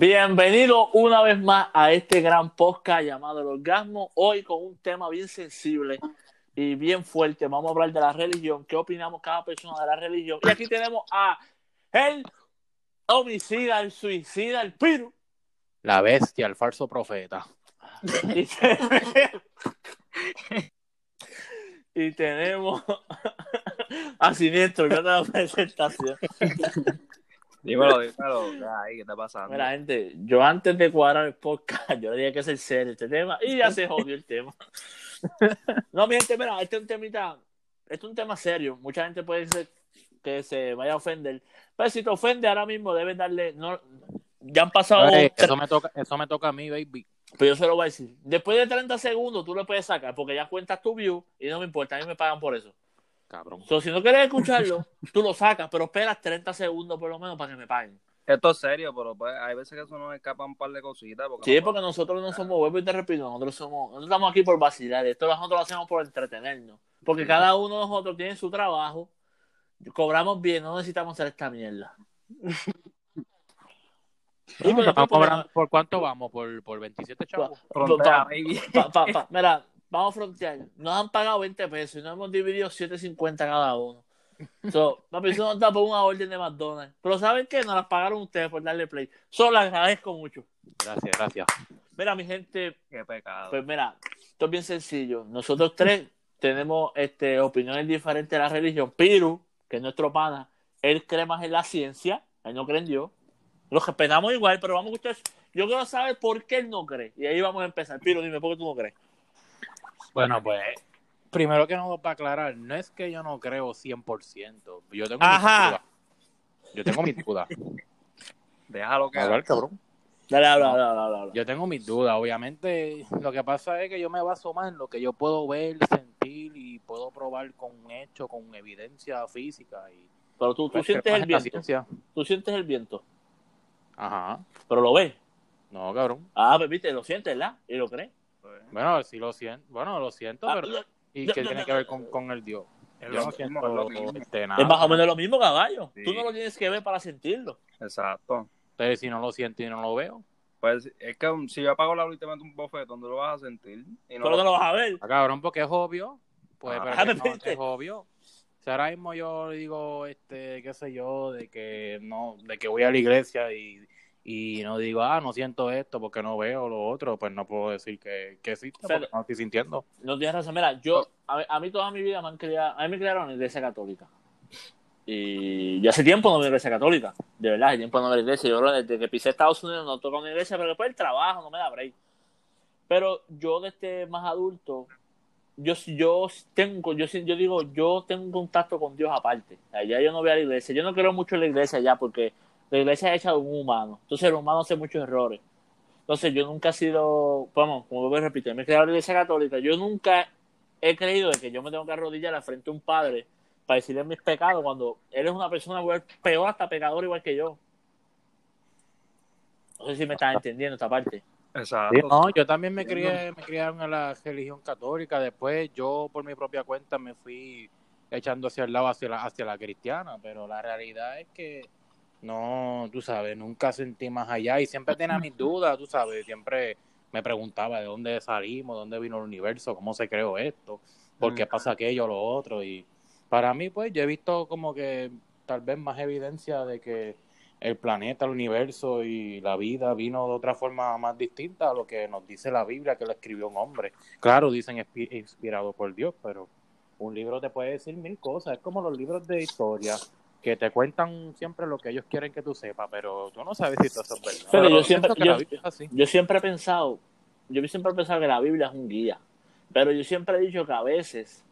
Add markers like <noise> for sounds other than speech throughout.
Bienvenido una vez más a este gran podcast llamado El Orgasmo. Hoy con un tema bien sensible y bien fuerte. Vamos a hablar de la religión. ¿Qué opinamos cada persona de la religión? Y aquí tenemos a el homicida, el suicida, el piru. La bestia, el falso profeta. Y tenemos, <laughs> y tenemos <laughs> a Siniestro, que la presentación. Dímelo, <laughs> dímelo. Ahí, ¿Qué está pasando? Mira, gente, yo antes de cuadrar el podcast, <laughs> yo diría que es el serio este tema y ya se jodió el tema. <laughs> No, mi gente, mira, este es un temita, este es un tema serio. Mucha gente puede ser que se vaya a ofender, pero si te ofende ahora mismo debes darle, no, ya han pasado, tre- eso, me toca, eso me toca a mí, baby. pero yo se lo voy a decir. Después de 30 segundos tú lo puedes sacar porque ya cuentas tu view y no me importa, a mí me pagan por eso. Cabrón. So, si no quieres escucharlo, <laughs> tú lo sacas, pero esperas 30 segundos por lo menos para que me paguen. Esto es serio, pero pues, hay veces que eso nos escapa un par de cositas. Porque Sí, no- porque nosotros no somos huevos y te repito, nosotros somos, nosotros estamos aquí por vacilar, esto nosotros lo hacemos por entretenernos, porque cada uno de nosotros tiene su trabajo, cobramos bien, no necesitamos hacer esta mierda. Sí, porque- Estamos porque- cobrando- ¿Por cuánto vamos? ¿Por, por 27 chavos? Frontera, pa- baby. pa- pa- pa- mira, vamos a frontear, nos han pagado 20 pesos y nos hemos dividido 7.50 cada uno. So, <laughs> papi, eso nos da por una orden de McDonald's. Pero ¿saben qué? Nos las pagaron ustedes por darle play. Solo les agradezco mucho. Gracias, gracias. Mira, mi gente, Qué pecado. Pues mira, esto es bien sencillo. Nosotros tres tenemos este, opiniones diferentes de la religión. Piru, que es nuestro pana, él cree más en la ciencia, él no cree en Dios. Los respetamos igual, pero vamos a escuchar. Yo quiero saber por qué él no cree. Y ahí vamos a empezar. Piru, dime, ¿por qué tú no crees? Bueno, pues, primero que no, para aclarar, no es que yo no creo 100%. Yo tengo Ajá. mis dudas. Yo tengo mis dudas. <laughs> Déjalo que Hablar, cabrón. Dale, habla, habla, habla, habla, habla. Yo tengo mis dudas, obviamente. Lo que pasa es que yo me baso más en lo que yo puedo ver, sentir y puedo probar con hechos, con evidencia física. Y, Pero tú, tú pues, sientes el la viento. ciencia. Tú sientes el viento. Ajá. Pero lo ves. No, cabrón. Ah, pues viste, lo sientes, ¿verdad? Y lo crees. Bueno, sí lo siento. Bueno, lo siento, Ah, pero lo- ¿y qué tiene que ver con, con el Dios? Es Yo no siento es lo mismo. este, nada. es más o menos lo mismo, caballo. Sí. Tú no lo tienes que ver para sentirlo. Exacto. Entonces, si no lo siento y no lo veo, Pues es que um, si yo apago la luz y te meto un bofetón, tú lo vas a sentir. Y no Pero no lo vas a ver. ah, cabrón, porque es obvio. Pues, Ah, pero ah, es obvio. Si ahora mismo yo digo, este, qué sé yo, de que no, de que voy a la iglesia y, y no digo, ah, no siento esto porque no veo lo otro, pues no puedo decir que, que existe porque no estoy sintiendo. No tienes razón. Mira, yo, a, a mí toda mi vida me han criado, a mí me criaron en iglesia católica. Y yo hace tiempo no la iglesia católica. De verdad, hace tiempo no la iglesia. Yo desde que pisé Estados Unidos no toco una iglesia, pero después el trabajo no me da break. Pero yo desde más adulto, yo, yo tengo, yo, yo digo, yo tengo un contacto con Dios aparte. Ya yo no voy a la iglesia. Yo no creo mucho en la iglesia ya porque la iglesia es hecha de un humano. Entonces el humano hace muchos errores. Entonces yo nunca he sido, vamos, como voy a repetir, me he criado en la iglesia católica. Yo nunca he creído de que yo me tengo que arrodillar al frente de un padre para decirle mis pecados cuando él es una persona peor hasta pecador igual que yo. No sé si me estás entendiendo esta parte. Exacto. Sí, no, yo también me crié, me criaron en la religión católica. Después yo por mi propia cuenta me fui echando hacia el lado hacia la, hacia la cristiana, pero la realidad es que no, tú sabes, nunca sentí más allá y siempre tenía mis dudas, tú sabes, siempre me preguntaba de dónde salimos, dónde vino el universo, cómo se creó esto, por qué pasa aquello, lo otro y para mí pues yo he visto como que tal vez más evidencia de que el planeta, el universo y la vida vino de otra forma más distinta a lo que nos dice la Biblia que lo escribió un hombre. Claro, dicen inspirado por Dios, pero un libro te puede decir mil cosas. Es como los libros de historia que te cuentan siempre lo que ellos quieren que tú sepas, pero tú no sabes si todo eso es verdad. Pero yo siempre- yo- es. Yo siempre he pensado, yo siempre he pensado que la Biblia es un guía, pero yo siempre he dicho que a veces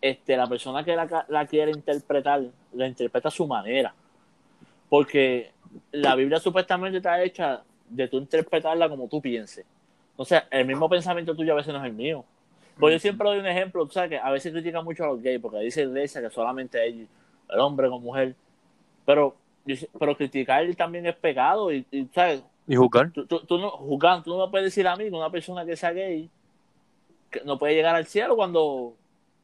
este, la persona que la, la quiere interpretar, la interpreta a su manera. Porque la Biblia supuestamente está hecha de tú interpretarla como tú pienses. O sea, el mismo pensamiento tuyo a veces no es el mío. Pues yo siempre doy un ejemplo, tú sabes que a veces critican mucho a los gays, porque dice iglesia que solamente ellos, el hombre con mujer. Pero, pero criticar también es pecado y, y, ¿sabes? Y juzgar. tú, tú, tú no, juzgando, tú no me puedes decir a mí que una persona que sea gay que no puede llegar al cielo cuando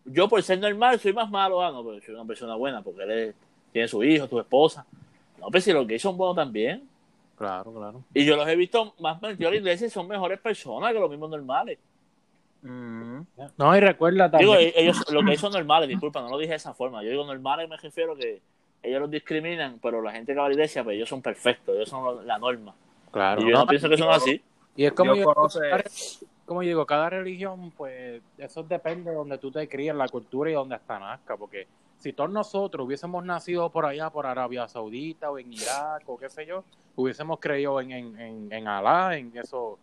yo por ser normal soy más malo, ah, no, pero soy una persona buena porque él es- tiene su hijo, su esposa. No, pero si los gays son buenos también. Claro, claro. Y yo los he visto más metidos a la iglesia y son mejores personas que los mismos normales. Mm. No, y recuerda también. Digo, ellos, lo que son normales, disculpa, no lo dije de esa forma. Yo digo normales, me refiero que ellos los discriminan, pero la gente que va a la iglesia, pues ellos son perfectos, ellos son la norma. claro. Y yo no, no pienso que son así. Y es como yo, conoce- como yo digo, cada religión, pues eso depende de donde tú te crías, la cultura y donde hasta nazca, porque si todos nosotros hubiésemos nacido por allá, por Arabia Saudita o en Irak o qué sé yo, hubiésemos creído en, en, en, en Alá, en esos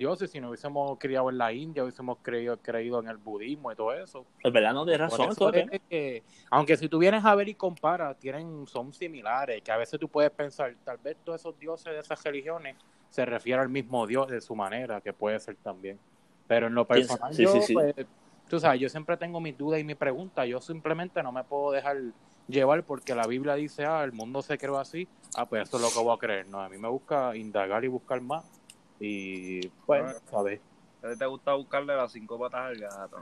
dioses, si no hubiésemos criado en la India, hubiésemos creído, creído en el budismo y todo eso. Es verdad, no Por razón. eso es que, aunque si tú vienes a ver y comparas, tienen, son similares, que a veces tú puedes pensar, tal vez todos esos dioses de esas religiones se refieren al mismo dios de su manera, que puede ser también. Pero en lo personal, sí, yo, sí, sí. pues, tú sabes, yo siempre tengo mis dudas y mis preguntas, yo simplemente no me puedo dejar llevar porque la Biblia dice, ah, el mundo se creó así, ah, pues eso es lo que voy a creer, no, a mí me busca indagar y buscar más, y pues, Bueno. ¿sabes? ¿A ti te gusta buscarle las cinco patas al gato?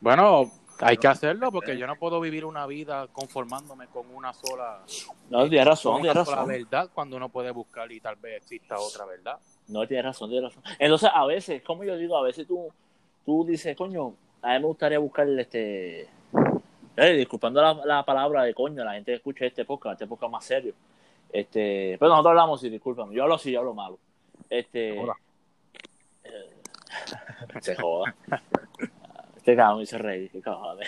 Bueno, hay que hacerlo porque yo no puedo vivir una vida conformándome con una sola, No, tienes razón, tienes razón. verdad cuando uno puede buscar y tal vez exista otra verdad. No, tienes razón, tienes razón. Entonces, a veces, como yo digo, a veces tú, tú dices, coño, a mí me gustaría buscar este. Eh, disculpando la, la palabra de coño, la gente que escucha este podcast, este podcast más serio. Este, pero nosotros hablamos así, discúlpame. Yo hablo así, yo hablo malo. Este. Joda. Se joda. Este cabrón me hizo reír, qué cabrón.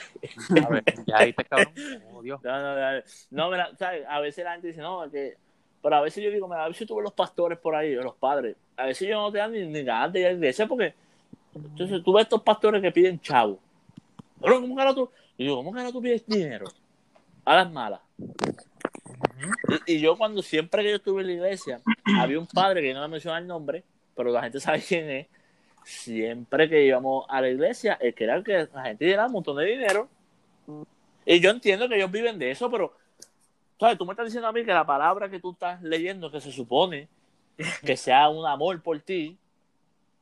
A ver, ya ahí te cabrón. Oh, Dios. No, no, no, no, mira, ¿sabes? A veces la gente dice, no, que. Pero a veces yo digo, mira, a veces tú ves los pastores por ahí, o los padres. A veces ellos no te dan ni, ni ganas de ir a la iglesia porque. Entonces tú ves estos pastores que piden chavo. Pero, ¿cómo que tú? Y digo, ¿cómo que ahora tú pides dinero? A las malas. Y, y yo, cuando siempre que yo estuve en la iglesia, había un padre que no me menciona el nombre, pero la gente sabe quién es. Siempre que íbamos a la iglesia, el que era el que la gente diera un montón de dinero. Y yo entiendo que ellos viven de eso, pero, ¿sabes? Tú me estás diciendo a mí que la palabra que tú estás leyendo, que se supone que sea un amor por ti,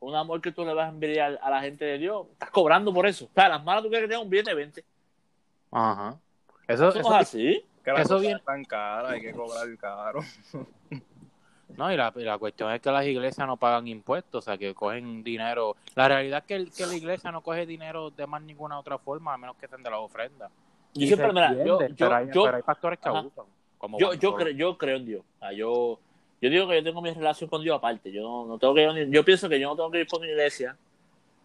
un amor que tú le vas a enviar a la gente de Dios, estás cobrando por eso. O sea, las malas tú quieres que tengan un bien de 20. Ajá. Eso, Eso no eso- es así. Que Eso viene- están caras, hay que cobrar caro. <laughs> no, y la, y la cuestión es que las iglesias no pagan impuestos, o sea, que cogen dinero. La realidad es que, el- que la iglesia no coge dinero de más ninguna otra forma, a menos que estén de la ofrenda. Yo Y siempre, mira, yo, yo, pero, hay, yo, pero hay pastores que Ajá. abusan. Como yo, creo, yo creo en Dios. Sea, yo, yo digo que yo tengo mi relación con Dios aparte. Yo no, no tengo que ir yo pienso que yo no tengo que ir por mi iglesia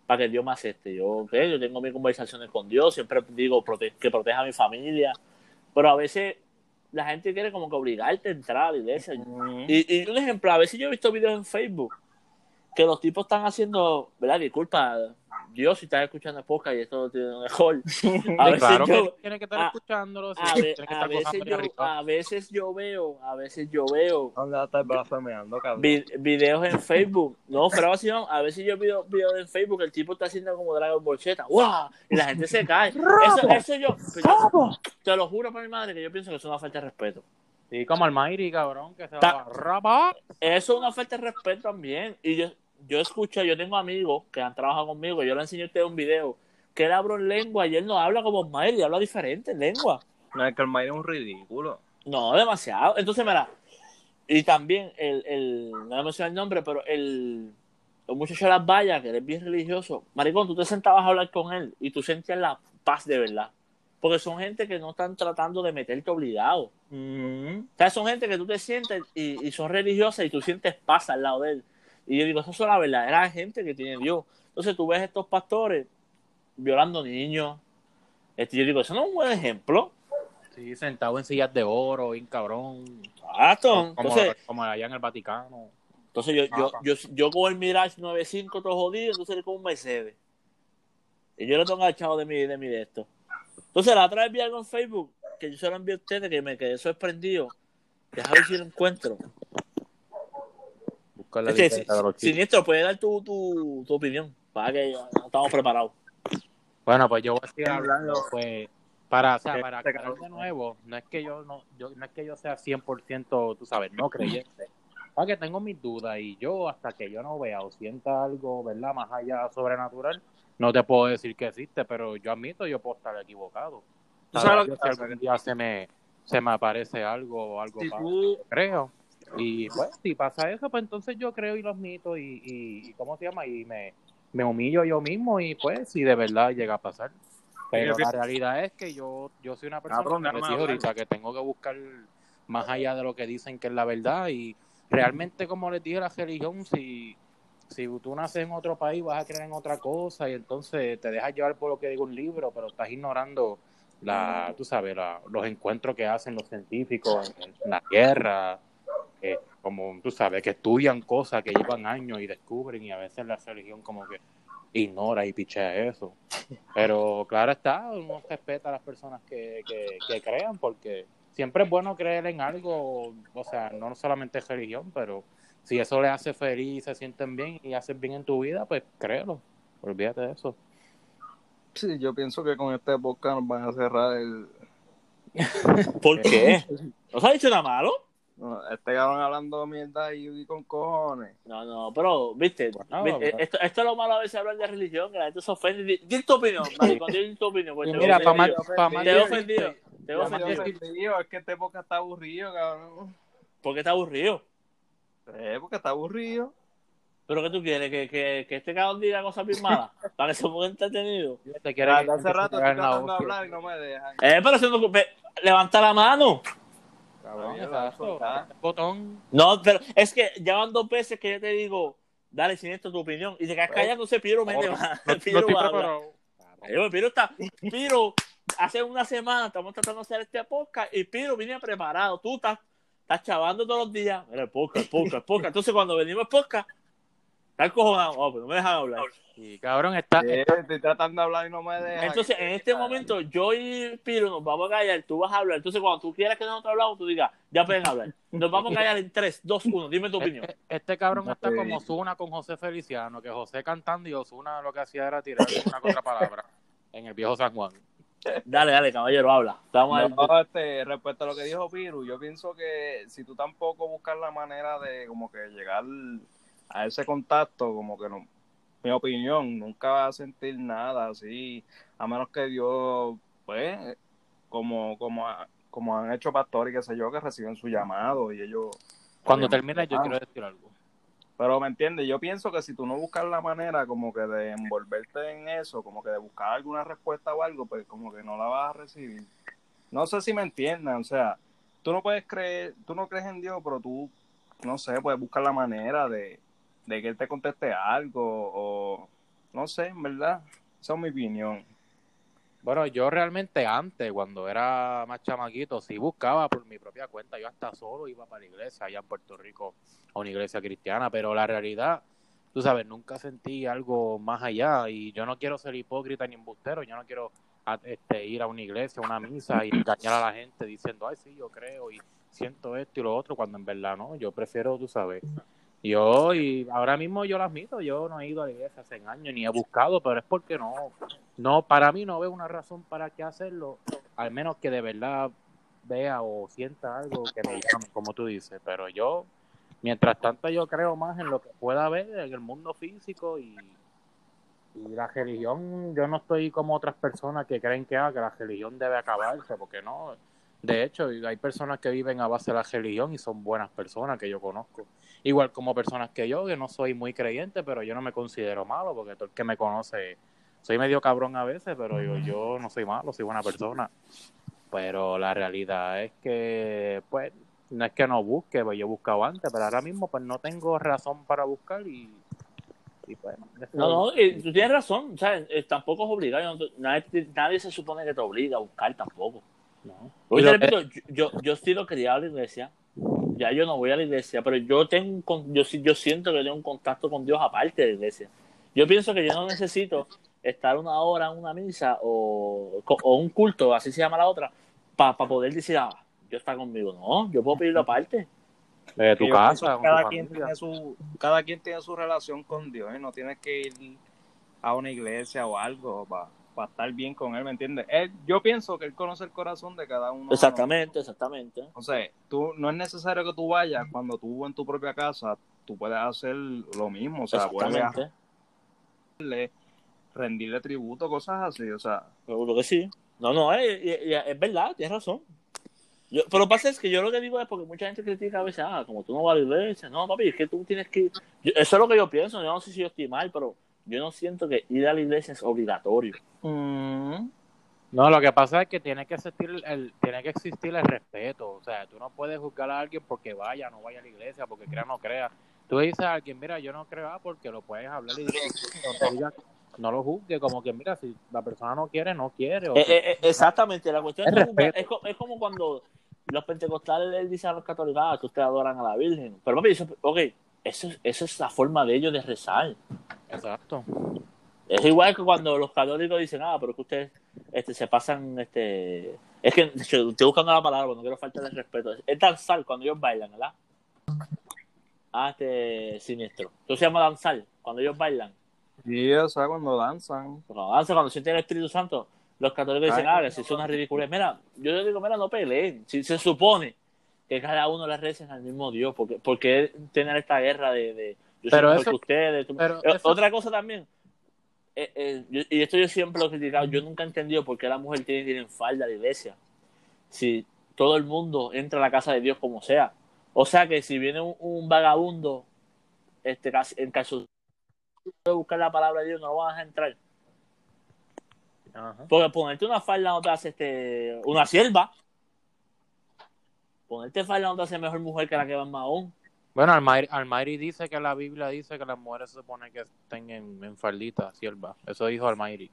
para que Dios me acepte. Yo, ok, yo tengo mis conversaciones con Dios, siempre digo prote- que proteja a mi familia, pero a veces la gente quiere como que obligarte a entrar a la iglesia. Y, y un ejemplo, a veces yo he visto videos en Facebook que los tipos están haciendo, ¿verdad? Disculpa, Dios, si estás escuchando podcast y esto tiene un mejor. <laughs> A veces claro yo, que tiene que estar a- escuchándolo, sí, a, tiene ve- que a estar veces yo, arriba. a veces yo veo, a veces yo veo ¿Dónde va a estar blasfemeando, cabrón? vi- videos en Facebook. No, pero así no, a veces yo veo videos en Facebook que el tipo está haciendo como Dragon Ball Z. ¡Wow! Y la gente se cae. Eso, eso yo, yo- te lo juro por mi madre que yo pienso que es una falta de respeto. Sí, como el Mayri, cabrón, que se Ta- va a. Eso es una falta de respeto también. Y yo, yo escucho, yo tengo amigos que han trabajado conmigo, yo le enseñé a usted un video que él habla en lengua y él no habla como Miley, habla diferente en lengua. No, es que el Mayre es un ridículo. No, demasiado. Entonces, mira, y también el, el no me menciono el nombre, pero el, el muchacho de las vallas, que él es bien religioso, maricón, tú te sentabas a hablar con él y tú sentías la paz de verdad. Porque son gente que no están tratando de meterte obligado. O sea, son gente que tú te sientes y, y son religiosas y tú sientes paz al lado de él. Y yo digo, eso es la verdadera gente que tiene Dios. Entonces tú ves estos pastores violando niños. Este, yo digo, eso no es un buen ejemplo. Sí, sentado en sillas de oro, bien cabrón. Exacto. Como, Entonces, como allá en el Vaticano. entonces yo, yo, yo, yo con el Mirage 95 todo jodido, entonces él con un Mercedes. Y yo lo tengo agachado de mi, de mi de esto. Entonces la otra vez vi algo en Facebook que yo se lo envié a ustedes que me quedé sorprendido. Deja ver si lo encuentro. Buscar la Es que, libreta de los chicos. Siniestro, puedes dar tu, tu, tu opinión. Para que no estamos preparados. Bueno, pues yo voy a seguir hablando, pues, para, o sea, para aclarar de nuevo, no es que yo no, yo, no es que yo sea 100%, tú sabes, no creyente, para que tengo mis dudas y yo hasta que yo no vea o sienta algo, ¿verdad? Más allá sobrenatural, no te puedo decir que existe, pero yo admito, yo puedo estar equivocado. ¿Tú sabes lo Dios que si pasa? algún día se me, se me aparece algo o algo Si para- tú, creo. Y pues, si pasa eso, pues entonces yo creo y los mitos y, y, y ¿cómo se llama? Y me, me humillo yo mismo y pues, si de verdad llega a pasar. Pero la realidad es que yo, yo soy una persona Cabrón, que ahorita que tengo que buscar más allá de lo que dicen que es la verdad y realmente como les dije la religión si si tú naces en otro país vas a creer en otra cosa y entonces te dejas llevar por lo que diga un libro pero estás ignorando la tú sabes la- los encuentros que hacen los científicos en, en la tierra eh, como tú sabes que estudian cosas que llevan años y descubren y a veces la religión como que ignora y pichea eso <laughs> pero claro está, uno respeta a las personas que, que, que crean porque siempre es bueno creer en algo, o sea, no solamente religión, pero si eso le hace feliz y se sienten bien y haces bien en tu vida, pues créelo, olvídate de eso. Sí, yo pienso que con este podcast nos van a cerrar el... <laughs> ¿Por qué? <laughs> ¿No se ha dicho nada malo? No, Este cabrón hablando mierda y, y con cojones. No, no, pero, viste, Bueno, viste, pero- esto, esto es lo malo a veces hablar de religión, que la gente se ofende. Di, di tu opinión, <laughs> maricón, di tu opinión. Pues mira, para más, Te he ofendido. Te he ofendido. es que este podcast está aburrido, cabrón. ¿Por qué está aburrido? Eh, porque está aburrido. ¿Pero qué tú quieres? ¿Que, que, que este cabrón diga cosas bien malas? <laughs> ¿Para que se ponga entretenido? te quieren Desde hace que rato te estoy tratando de hablar y no me dejan. Eh, pero si no, levanta la mano. Cabrón, exacto. Botón. No, pero es que ya van dos veces que yo te digo, dale, siniestro tu opinión. Y te quedas callando, ese Piro me No, va. Piro está. Piro, hace una semana estamos tratando de hacer este podcast y Piro viene preparado. Tú estás, estás chavando todos los días. Mira, el podcast, el podcast, el podcast. Entonces, cuando venimos al podcast, estás cojonado. Oh, pero no me dejan hablar. Y cabrón, está, Eh, estoy tratando de hablar y no me dejan. Entonces, en este momento, yo y Piro nos vamos a callar. Tú vas a hablar. Entonces, cuando tú quieras que nosotros hablamos, tú digas, ya pueden hablar. Nos vamos a callar en 3, 2, 1. Dime tu opinión. Este, este cabrón está Sí. como Osuna con José Feliciano, que José cantando y Osuna lo que hacía era tirar <laughs> una contra palabra en el viejo San Juan. Dale, dale, caballero, habla. Estamos ahí. No, este, respecto a lo que dijo Piru, yo pienso que si tú tampoco buscas la manera de como que llegar a ese contacto, como que no, mi opinión, nunca vas a sentir nada así, a menos que Dios, pues, como, como, como han hecho pastores y qué sé yo, que reciben su llamado y ellos... Cuando Oye, termine, yo ah. quiero decir algo. Pero me entiendes, yo pienso que si tú no buscas la manera como que de envolverte en eso, como que de buscar alguna respuesta o algo, pues como que no la vas a recibir. No sé si me entiendan, o sea, tú no puedes creer, tú no crees en Dios, pero tú, no sé, puedes buscar la manera de, de que Él te conteste algo o, no sé, en verdad, esa es mi opinión. Bueno, yo realmente antes, cuando era más chamaquito, sí buscaba por mi propia cuenta. Yo hasta solo iba para la iglesia allá en Puerto Rico, a una iglesia cristiana, pero la realidad, tú sabes, nunca sentí algo más allá y yo no quiero ser hipócrita ni embustero, yo no quiero este, ir a una iglesia, a una misa y engañar a la gente diciendo, ay, sí, yo creo y siento esto y lo otro, cuando en verdad no, yo prefiero, tú sabes. Yo, y ahora mismo yo lo admito, yo no he ido a la iglesia hace años ni he buscado, pero es porque no, no, para mí no veo una razón para qué hacerlo, al menos que de verdad vea o sienta algo que me llame, como tú dices, pero yo, mientras tanto yo creo más en lo que pueda haber en el mundo físico y, y la religión, yo no estoy como otras personas que creen que, ah, que la religión debe acabarse, porque no, de hecho hay personas que viven a base de la religión y son buenas personas que yo conozco, igual como personas que yo, que no soy muy creyente, pero yo no me considero malo, porque todo el que me conoce soy medio cabrón a veces, pero yo, yo no soy malo, soy buena persona. Pero la realidad es que, pues, no es que no busque, pues yo buscaba antes, pero ahora mismo pues no tengo razón para buscar y, y pues... eso- No, no, y tú tienes razón, ¿sabes? Eh, tampoco es obligado, nadie, nadie se supone que te obliga a buscar tampoco. No. Oye, Y te lo- repito, yo, yo, yo he sido criado a la iglesia, ya yo no voy a la iglesia, pero yo tengo un con- yo, sí- yo siento que tengo un contacto con Dios aparte de la iglesia. Yo pienso que yo no necesito estar una hora en una misa o, o un culto, así se llama la otra, para poder decir, ah, Dios está conmigo. No, yo puedo pedirlo aparte. de tu Que yo pienso casa, que cada tu quien familia. tiene su cada quien tiene su relación con Dios y no tienes que ir a una iglesia o algo para estar bien con él, ¿me entiendes? Él, yo pienso que él conoce el corazón de cada uno. Exactamente, exactamente. O sea, tú no es necesario que tú vayas cuando tú en tu propia casa, tú puedes hacer lo mismo, o sea, puedes Exactamente. darle, rendirle tributo, cosas así, o sea, Seguro que sí. No, no, es, es- verdad, tienes razón. Yo, pero lo que pasa es que yo lo que digo es porque mucha gente critica a veces, ah, como tú no vas a la iglesia. No, papi, es que tú tienes que. Yo- eso es lo que yo pienso. Yo no sé si yo estoy mal, pero yo no siento que ir a la iglesia es obligatorio. Mm. No, lo que pasa es que tiene que existir el, tiene que existir el respeto. O sea, tú no puedes juzgar a alguien porque vaya o no vaya a la iglesia, porque crea o no crea. Tú dices a alguien, mira, yo no creo, ah, porque lo puedes hablar y no, no lo juzgue, como que, mira, si la persona no quiere, no quiere. o Eh, eh, eh, exactamente, la cuestión Es es, es, co- es como cuando los pentecostales les dicen a los católicos ah, que ustedes adoran a la Virgen. Pero papi, eso, ok, eso, es- eso es la forma de ellos de rezar. Exacto. Es igual que cuando los católicos dicen, ah, pero es que ustedes este, se pasan, este... Es que <laughs> yo estoy buscando la palabra, no quiero faltarle el respeto. Es danzar cuando ellos bailan, ¿verdad? Ah, este siniestro. Eso se llama danzar, cuando ellos bailan. Sí, o sea, cuando danzan. Cuando danzan, cuando sienten el Espíritu Santo, los católicos dicen, Ay. ah, que si es una ridiculez. Mira, yo les digo, mira, no peleen. Si se supone que cada uno le recen al mismo Dios, porque porque tener esta guerra de, de yo soy Pero mejor eso- que ustedes. tú- pero Eh, eso- Otra cosa también, eh, eh, yo- y esto yo siempre lo he criticado, yo nunca he entendido por qué la mujer tiene que ir en falda a la iglesia. Si todo el mundo entra a la casa de Dios como sea. O sea que si viene un, un vagabundo este, en caso de buscar la palabra de Dios, no lo van a entrar. Ajá. Porque ponerte una falda no te hace este, una sierva. Ponerte falda no te hace mejor mujer que la que va en Mahón. Bueno, Almighty, Almighty dice que la Biblia dice que las mujeres se supone que estén en, en faldita, sierva. Eso dijo Almighty.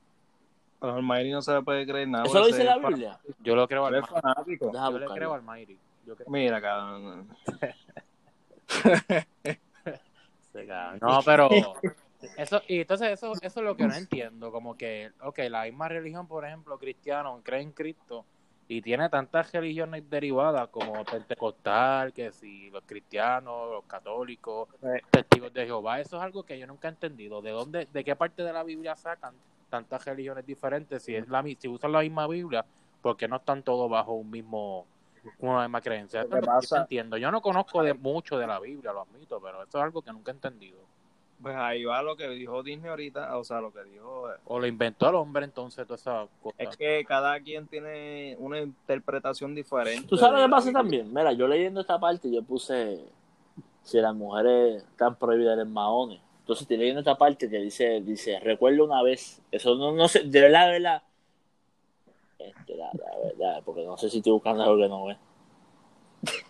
A Almighty no se le puede creer nada. ¿Eso lo dice la Biblia? Yo lo creo al fanático. Yo le buscarlo. creo al creo- Mira, cabrón. No, pero <laughs> eso y entonces eso eso es lo que no entiendo, como que ok, la misma religión, por ejemplo, cristiano, cree en Cristo y tiene tantas religiones derivadas como pentecostal, que si los cristianos, los católicos, Eh. testigos de Jehová, eso es algo que yo nunca he entendido, de dónde de qué parte de la Biblia sacan tantas religiones diferentes si es la si usan la misma Biblia, porque no están todos bajo un mismo una misma creencia. Eso es que lo que yo pasa- entiendo. Yo no conozco de mucho de la Biblia, lo admito, pero eso es algo que nunca he entendido. Pues ahí va lo que dijo Disney ahorita, o sea, lo que dijo eh, O lo inventó el hombre, entonces, toda esa cosa. es que cada quien tiene una interpretación diferente. ¿Tú sabes lo que pasa también? Mira, yo leyendo esta parte, yo puse si las mujeres están prohibidas en maones. Entonces estoy leyendo esta parte que dice, dice, recuerdo una vez, eso no, no sé, de verdad, de verdad, este, la, la verdad, porque no sé si estoy buscando algo que no ve. <laughs>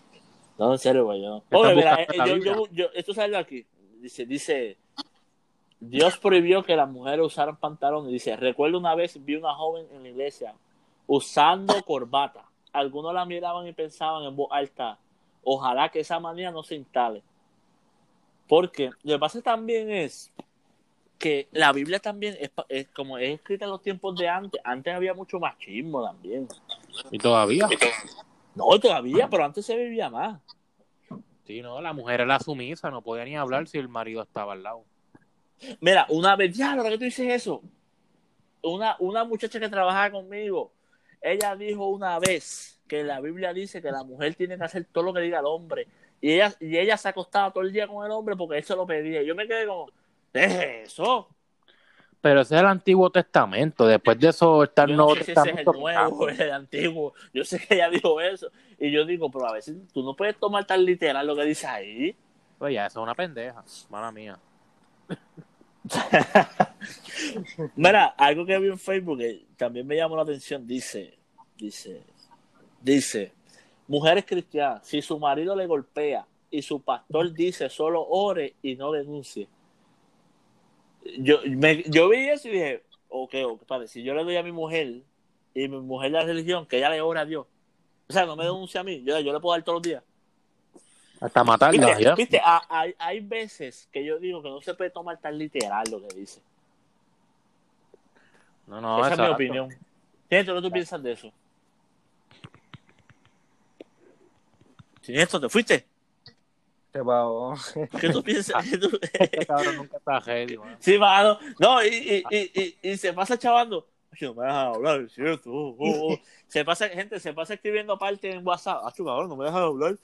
No, en serio, güey, yo no. Oye, mira, eh, yo, yo, yo- esto sale aquí, dice, dice, Dios prohibió que las mujeres usaran pantalones. Dice, recuerdo una vez vi una joven en la iglesia usando corbata. Algunos la miraban y pensaban en voz alta, ojalá que esa manía no se instale. Porque lo que pasa también es que la Biblia también es, es como es escrita en los tiempos de antes. Antes había mucho machismo también. Y todavía. No, todavía, pero antes se vivía más. Sí, no, la mujer era sumisa, no podía ni hablar si el marido estaba al lado. Mira, una vez, ya, ¿por qué tú dices eso? Una, una muchacha que trabajaba conmigo, ella dijo una vez que la Biblia dice que la mujer tiene que hacer todo lo que diga el hombre. Y ella, y ella se acostaba todo el día con el hombre porque él se lo pedía. Y yo me quedé como, ¿qué es eso? Pero ese es el Antiguo Testamento. Después de eso está el Yo no Nuevo si ese es el Testamento. nuevo, <laughs> el antiguo. Yo sé que ella dijo eso. Y yo digo, pero a veces tú no puedes tomar tan literal lo que dice ahí. Pues ya, eso es una pendeja. Mala mía. <laughs> Mira, algo que vi en Facebook que también me llamó la atención, dice, dice, dice, mujeres cristianas, si su marido le golpea y su pastor dice solo ore y no denuncie. Yo, me, yo vi eso y dije, ok, ok, padre, si yo le doy a mi mujer y mi mujer la religión, que ella le ore a Dios, o sea, no me denuncia a mí, yo, yo le puedo dar todos los días. Hasta matarla, ¿Viste? ya. ¿Viste? Ah, Hay, hay veces que yo digo que no se puede tomar tan literal lo que dice. No, no, Esa es mi opinión. Siniestro, ¿qué tú piensas de eso? Siniestro, ¿te fuiste? ¿Qué <laughs> pasó? ¿Qué tú piensas? <laughs> ¿Qué tú- Este cabrón nunca está <laughs> mano. Sí, mano. No, y, y, y, y, y se pasa chavando. No me dejas hablar, es cierto. Oh, oh, oh. Se pasa, gente, se pasa escribiendo aparte en WhatsApp. Ah, cabrón, no me dejas hablar.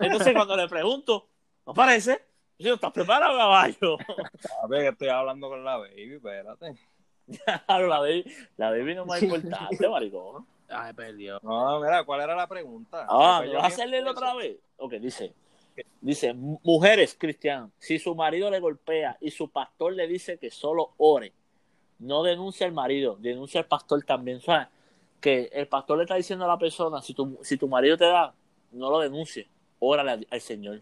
Entonces, cuando le pregunto, no parece. Yo ¿estás preparado, caballo? A ver, que estoy hablando con la baby, espérate. La baby, la baby no es más importante, maricón. Ay, perdió. No, mira, ¿cuál era la pregunta? Ah, ¿me yo vas a hacerle otra vez? Ok, dice. Dice, mujeres cristianas, si su marido le golpea y su pastor le dice que solo ore, no denuncia al marido, denuncia al pastor también. O sea, que el pastor le está diciendo a la persona, si tu, si tu marido te da, no lo denuncie, órale al, al Señor.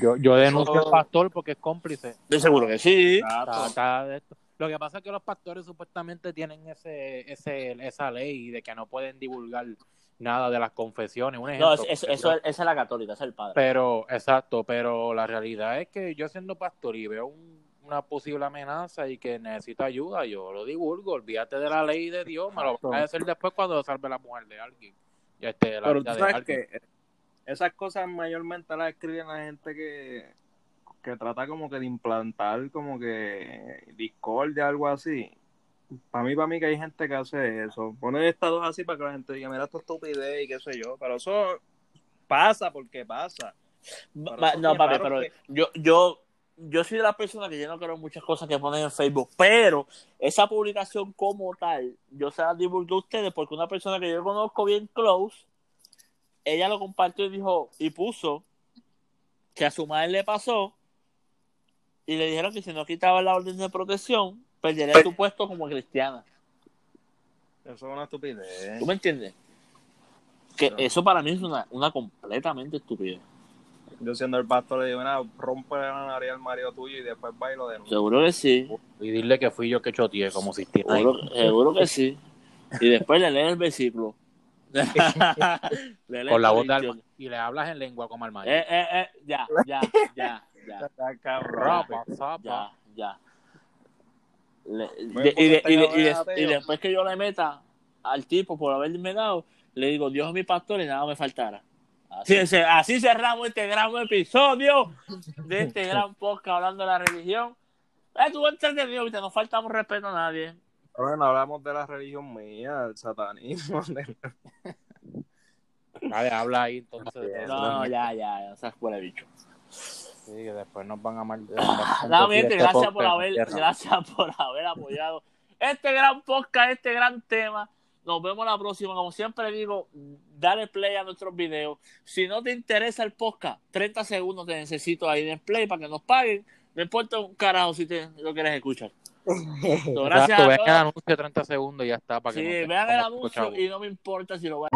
Yo, yo denuncio Eso- al pastor porque es cómplice. Estoy seguro que sí. Está- está de. Lo que pasa es que los pastores supuestamente tienen ese, ese, esa ley de que no pueden divulgar nada de las confesiones. Un ejemplo, No, es- es- eso, es- esa es la católica, esa es el padre. Pero, exacto, pero la realidad es que yo siendo pastor y veo un- una posible amenaza y que necesito ayuda, yo lo divulgo, olvídate de la ley de Dios, me lo voy a hacer después cuando salve la mujer de alguien. Y este, la Pero vida tú sabes alguien. que esas cosas mayormente las escriben la gente que, que trata como que de implantar como que discordia, algo así. Para mí, para mí que hay gente que hace eso. Pone estados así para que la gente diga, mira, esto es estupidez y qué sé yo. Pero eso pasa porque pasa. No, papi, pero que- yo, yo, yo soy de las personas que yo no creo en muchas cosas que ponen en Facebook, pero esa publicación como tal, yo se la divulgué a ustedes porque una persona que yo conozco bien close, ella lo compartió y dijo, y puso que a su madre le pasó y le dijeron que si no quitaba la orden de protección, perdería su puesto como cristiana. Eso es una estupidez. ¿Tú me entiendes? Que eso para mí es una, una completamente estupidez. Yo siendo el pastor le digo, mira, rompe la nariz al marido tuyo y después bailo de nuevo. Seguro que sí. Y dile que fui yo que choteé, como si. Seguro, seguro que sí. Y después le leen el versículo. <laughs> Le Con la el voz de alma. 28. Y le hablas en lengua como al Eh, eh, eh, ya, ya, ya, ya, <laughs> ya, ya. Le- Bueno, de- y, de- de- después que yo le meta al tipo por haberme dado, le digo, Dios es mi pastor y nada me faltará. Así, cerramos este gran episodio de este <laughs> gran podcast hablando de la religión. Eh, Estuvo entretenido, ¿viste? no faltamos respeto a nadie. Bueno, hablamos de la religión mía, el satanismo. <laughs> Dale, habla ahí entonces. de <laughs> No, eso. no, ya, ya, ya, se fue el bicho. Sí, que después nos van a mal. <laughs> Este gracias podcast por haber, gracias por haber apoyado este gran podcast, este gran tema. Nos vemos la próxima. Como siempre digo, dale play a nuestros videos. Si no te interesa el podcast, 30 segundos te necesito ahí en play para que nos paguen. No importa un carajo si te lo quieres escuchar. <laughs> Gracias Exacto, a vean el anuncio de 30 segundos y ya está. Para que Sí, no te- vean el anuncio escuchamos. y no me importa si lo van